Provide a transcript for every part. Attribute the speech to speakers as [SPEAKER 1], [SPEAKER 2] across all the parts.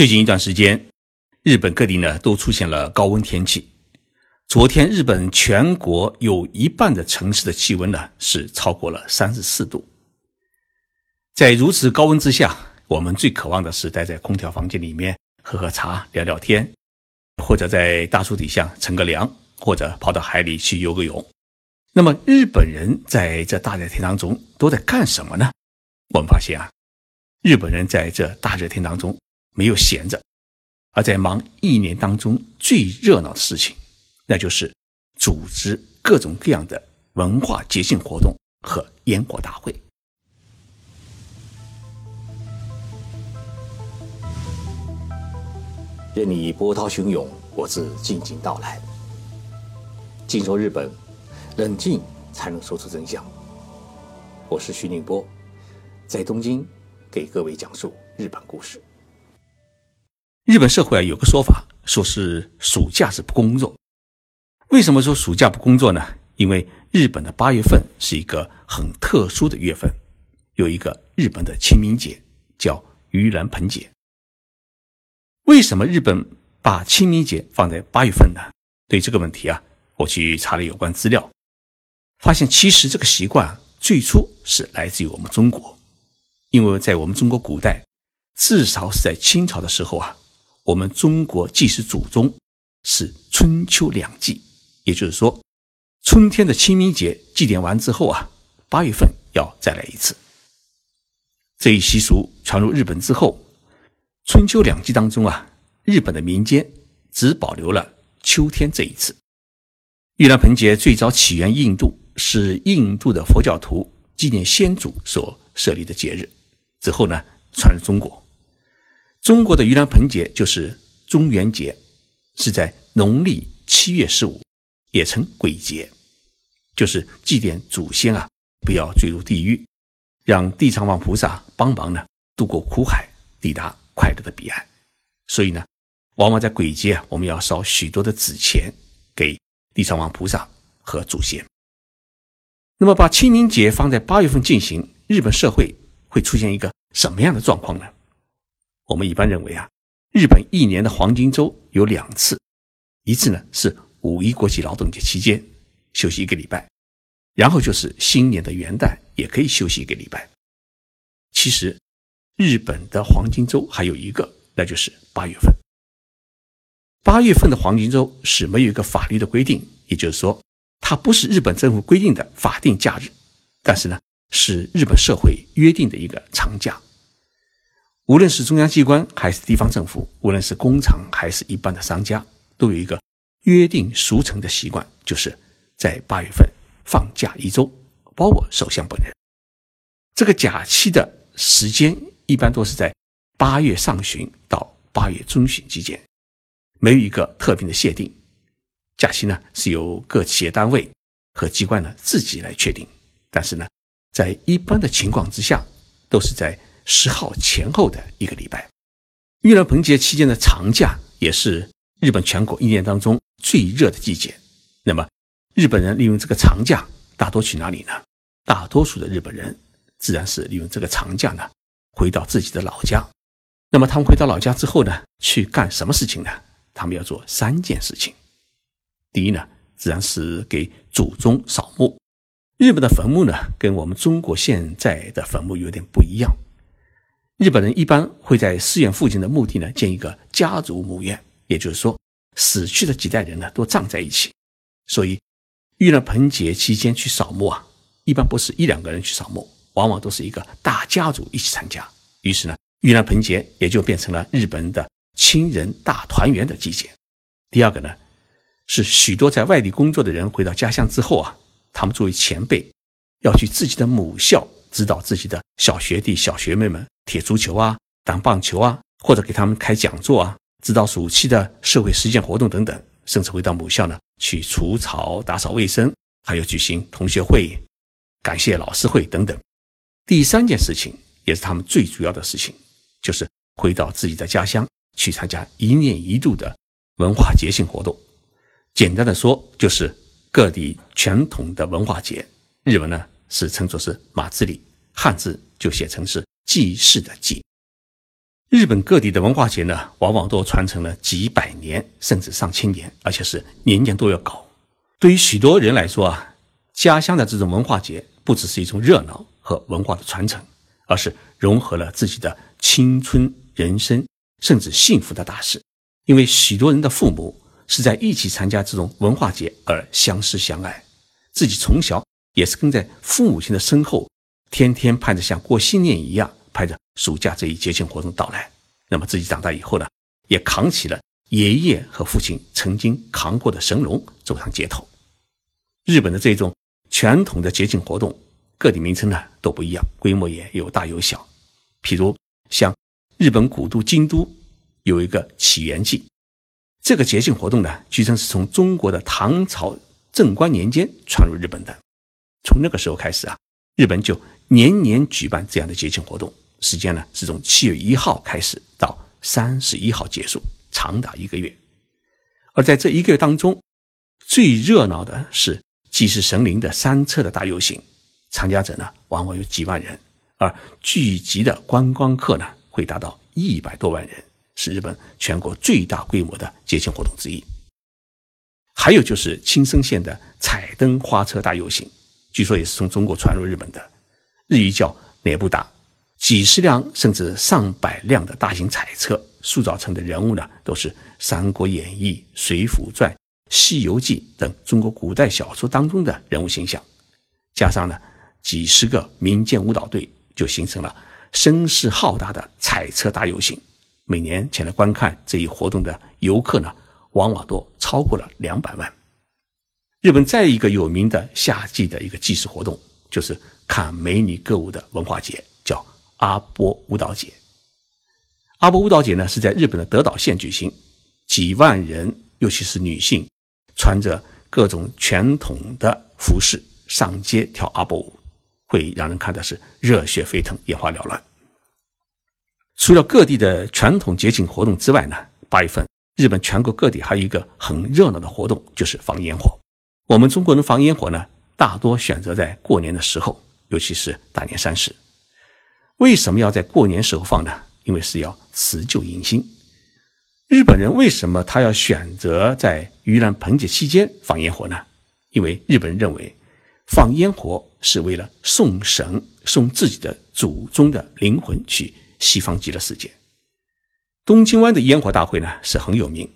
[SPEAKER 1] 最近一段时间，日本各地呢都出现了高温天气。昨天，日本全国有一半的城市的气温呢是超过了三十四度。在如此高温之下，我们最渴望的是待在空调房间里面喝喝茶、聊聊天，或者在大树底下乘个凉，或者跑到海里去游个泳。那么，日本人在这大热天当中都在干什么呢？我们发现啊，日本人在这大热天当中没有闲着，而在忙一年当中最热闹的事情。那就是组织各种各样的文化节庆活动和烟火大会。
[SPEAKER 2] 任你波涛汹涌，我自静静到来。静说日本，冷静才能说出真相。我是徐宁波，在东京给各位讲述日本故事。
[SPEAKER 1] 日本社会啊，有个说法，说是暑假是不工作。为什么说暑假不工作呢？因为日本的八月份是一个很特殊的月份，有一个日本的清明节，叫盂兰盆节。为什么日本把清明节放在八月份呢？对这个问题啊，我去查了有关资料，发现其实这个习惯最初是来自于我们中国，因为在我们中国古代，至少是在清朝的时候啊，我们中国祭祀祖宗是春秋两祭。也就是说，春天的清明节祭奠完之后啊，八月份要再来一次。这一习俗传入日本之后，春秋两季当中啊，日本的民间只保留了秋天这一次。盂兰盆节最早起源印度，是印度的佛教徒纪念先祖所设立的节日，之后呢传入中国。中国的盂兰盆节就是中元节，是在农历七月十五。也称鬼节，就是祭奠祖先啊，不要坠入地狱，让地藏王菩萨帮忙呢，渡过苦海，抵达快乐的彼岸。所以呢，往往在鬼节啊，我们要烧许多的纸钱给地藏王菩萨和祖先。那么，把清明节放在八月份进行，日本社会会出现一个什么样的状况呢？我们一般认为啊，日本一年的黄金周有两次，一次呢是。五一国际劳动节期间休息一个礼拜，然后就是新年的元旦也可以休息一个礼拜。其实，日本的黄金周还有一个，那就是八月份。八月份的黄金周是没有一个法律的规定，也就是说，它不是日本政府规定的法定假日，但是呢，是日本社会约定的一个长假。无论是中央机关还是地方政府，无论是工厂还是一般的商家，都有一个。约定俗成的习惯，就是在八月份放假一周，包括首相本人。这个假期的时间一般都是在八月上旬到八月中旬之间，没有一个特定的限定。假期呢是由各企业单位和机关呢自己来确定，但是呢，在一般的情况之下，都是在十号前后的一个礼拜。盂兰盆节期间的长假也是日本全国一年当中。最热的季节，那么日本人利用这个长假，大多去哪里呢？大多数的日本人自然是利用这个长假呢，回到自己的老家。那么他们回到老家之后呢，去干什么事情呢？他们要做三件事情。第一呢，自然是给祖宗扫墓。日本的坟墓呢，跟我们中国现在的坟墓有点不一样。日本人一般会在寺院附近的墓地呢，建一个家族墓院，也就是说。死去的几代人呢，都葬在一起，所以盂兰盆节期间去扫墓啊，一般不是一两个人去扫墓，往往都是一个大家族一起参加。于是呢，盂兰盆节也就变成了日本的亲人大团圆的季节。第二个呢，是许多在外地工作的人回到家乡之后啊，他们作为前辈，要去自己的母校指导自己的小学弟小学妹们踢足球啊、打棒球啊，或者给他们开讲座啊。指导暑期的社会实践活动等等，甚至回到母校呢去除草、打扫卫生，还有举行同学会、感谢老师会等等。第三件事情也是他们最主要的事情，就是回到自己的家乡去参加一年一度的文化节庆活动。简单的说，就是各地传统的文化节。日文呢是称作是马自里，汉字就写成是祭祀的祭。日本各地的文化节呢，往往都传承了几百年甚至上千年，而且是年年都要搞。对于许多人来说啊，家乡的这种文化节不只是一种热闹和文化的传承，而是融合了自己的青春、人生甚至幸福的大事。因为许多人的父母是在一起参加这种文化节而相识相爱，自己从小也是跟在父母亲的身后，天天盼着像过新年一样。拍着暑假这一节庆活动到来，那么自己长大以后呢，也扛起了爷爷和父亲曾经扛过的神龙，走上街头。日本的这种传统的节庆活动，各地名称呢都不一样，规模也有大有小。譬如像日本古都京都有一个起源祭，这个节庆活动呢，据称是从中国的唐朝贞观年间传入日本的。从那个时候开始啊，日本就年年举办这样的节庆活动。时间呢是从七月一号开始到三十一号结束，长达一个月。而在这一个月当中，最热闹的是祭祀神灵的三车的大游行，参加者呢往往有几万人，而聚集的观光客呢会达到一百多万人，是日本全国最大规模的节庆活动之一。还有就是青森县的彩灯花车大游行，据说也是从中国传入日本的，日语叫乃布达。几十辆甚至上百辆的大型彩车，塑造成的人物呢，都是《三国演义》《水浒传》《西游记》等中国古代小说当中的人物形象，加上呢几十个民间舞蹈队，就形成了声势浩大的彩车大游行。每年前来观看这一活动的游客呢，往往都超过了两百万。日本再一个有名的夏季的一个祭祀活动，就是看美女歌舞的文化节叫。阿波舞蹈节，阿波舞蹈节呢是在日本的德岛县举行，几万人，尤其是女性，穿着各种传统的服饰上街跳阿波舞，会让人看的是热血沸腾、眼花缭乱。除了各地的传统节庆活动之外呢，八月份日本全国各地还有一个很热闹的活动，就是放烟火。我们中国人放烟火呢，大多选择在过年的时候，尤其是大年三十。为什么要在过年时候放呢？因为是要辞旧迎新。日本人为什么他要选择在盂兰盆节期间放烟火呢？因为日本人认为，放烟火是为了送神、送自己的祖宗的灵魂去西方极乐世界。东京湾的烟火大会呢是很有名，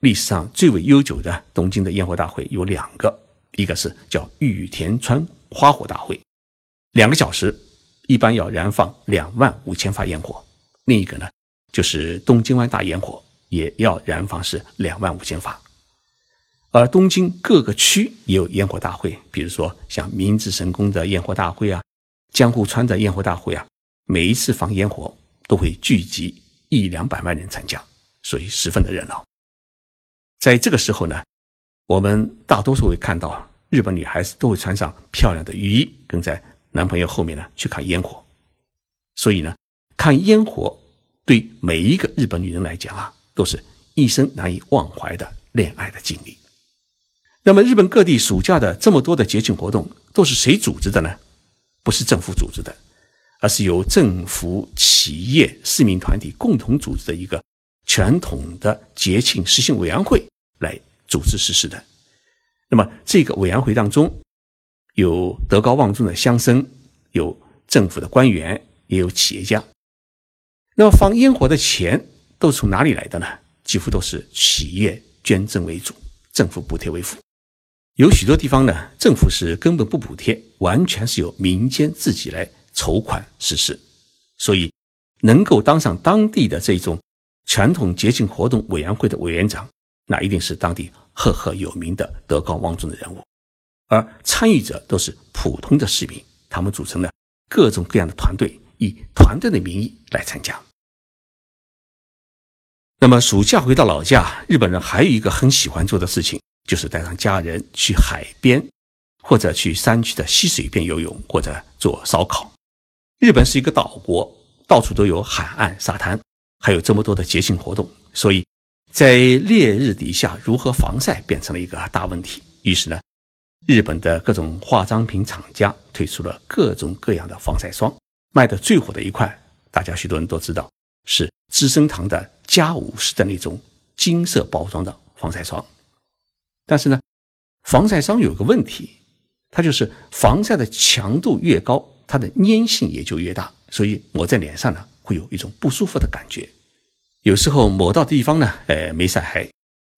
[SPEAKER 1] 历史上最为悠久的东京的烟火大会有两个，一个是叫玉田川花火大会，两个小时。一般要燃放两万五千发烟火，另一个呢，就是东京湾大烟火，也要燃放是两万五千发。而东京各个区也有烟火大会，比如说像明治神宫的烟火大会啊，江户川的烟火大会啊，每一次放烟火都会聚集一两百万人参加，所以十分的热闹。在这个时候呢，我们大多数会看到日本女孩子都会穿上漂亮的雨衣，跟在。男朋友后面呢去看烟火，所以呢，看烟火对每一个日本女人来讲啊，都是一生难以忘怀的恋爱的经历。那么，日本各地暑假的这么多的节庆活动都是谁组织的呢？不是政府组织的，而是由政府、企业、市民团体共同组织的一个传统的节庆实行委员会来组织实施的。那么，这个委员会当中。有德高望重的乡绅，有政府的官员，也有企业家。那么放烟火的钱都从哪里来的呢？几乎都是企业捐赠为主，政府补贴为辅。有许多地方呢，政府是根本不补贴，完全是由民间自己来筹款实施。所以，能够当上当地的这种传统节庆活动委员会的委员长，那一定是当地赫赫有名的德高望重的人物。而参与者都是普通的市民，他们组成了各种各样的团队，以团队的名义来参加。那么暑假回到老家，日本人还有一个很喜欢做的事情，就是带上家人去海边，或者去山区的溪水边游泳，或者做烧烤。日本是一个岛国，到处都有海岸、沙滩，还有这么多的节庆活动，所以在烈日底下如何防晒变成了一个大问题。于是呢。日本的各种化妆品厂家推出了各种各样的防晒霜，卖的最火的一款，大家许多人都知道，是资生堂的加五十的那种金色包装的防晒霜。但是呢，防晒霜有个问题，它就是防晒的强度越高，它的粘性也就越大，所以抹在脸上呢，会有一种不舒服的感觉。有时候抹到地方呢，呃，没晒黑；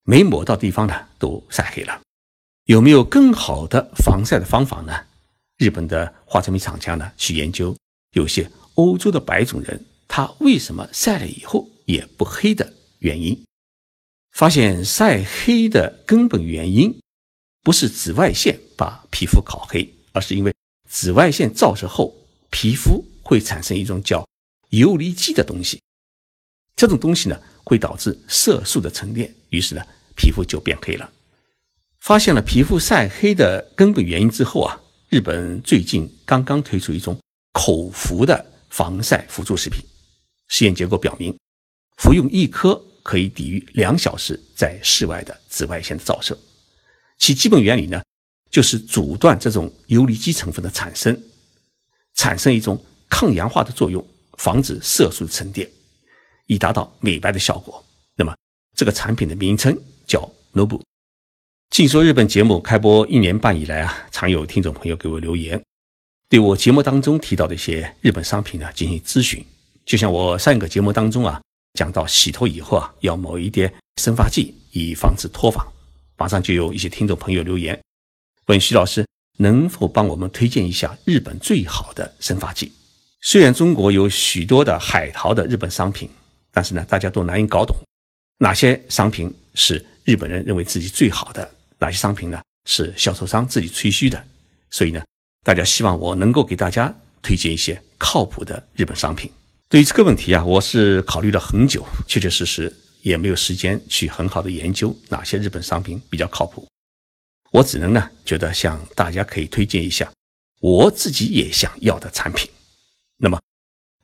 [SPEAKER 1] 没抹到地方呢，都晒黑了。有没有更好的防晒的方法呢？日本的化妆品厂家呢，去研究有些欧洲的白种人，他为什么晒了以后也不黑的原因。发现晒黑的根本原因不是紫外线把皮肤烤黑，而是因为紫外线照射后，皮肤会产生一种叫游离基的东西。这种东西呢，会导致色素的沉淀，于是呢，皮肤就变黑了。发现了皮肤晒黑的根本原因之后啊，日本最近刚刚推出一种口服的防晒辅助食品，实验结果表明，服用一颗。可以抵御两小时在室外的紫外线的照射，其基本原理呢，就是阻断这种游离基成分的产生，产生一种抗氧化的作用，防止色素沉淀，以达到美白的效果。那么，这个产品的名称叫 Nobu。静说日本节目开播一年半以来啊，常有听众朋友给我留言，对我节目当中提到的一些日本商品呢进行咨询，就像我上一个节目当中啊。讲到洗头以后啊，要抹一点生发剂，以防止脱发。马上就有一些听众朋友留言，问徐老师能否帮我们推荐一下日本最好的生发剂。虽然中国有许多的海淘的日本商品，但是呢，大家都难以搞懂哪些商品是日本人认为自己最好的，哪些商品呢是销售商自己吹嘘的。所以呢，大家希望我能够给大家推荐一些靠谱的日本商品。对于这个问题啊，我是考虑了很久，确确实实也没有时间去很好的研究哪些日本商品比较靠谱。我只能呢，觉得向大家可以推荐一下我自己也想要的产品。那么，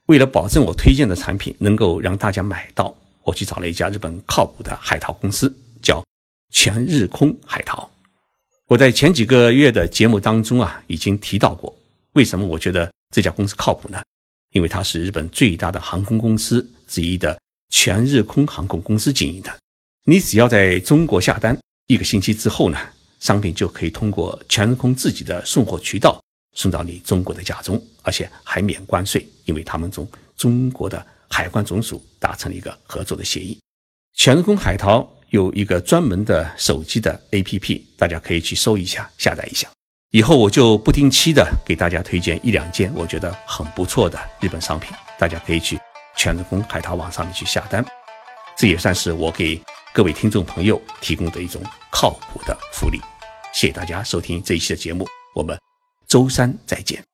[SPEAKER 1] 为了保证我推荐的产品能够让大家买到，我去找了一家日本靠谱的海淘公司，叫全日空海淘。我在前几个月的节目当中啊，已经提到过，为什么我觉得这家公司靠谱呢？因为它是日本最大的航空公司之一的全日空航空公司经营的，你只要在中国下单，一个星期之后呢，商品就可以通过全日空自己的送货渠道送到你中国的家中，而且还免关税，因为他们中中国的海关总署达成了一个合作的协议。全日空海淘有一个专门的手机的 APP，大家可以去搜一下，下载一下。以后我就不定期的给大家推荐一两件我觉得很不错的日本商品，大家可以去全日空海淘网上面去下单，这也算是我给各位听众朋友提供的一种靠谱的福利。谢谢大家收听这一期的节目，我们周三再见。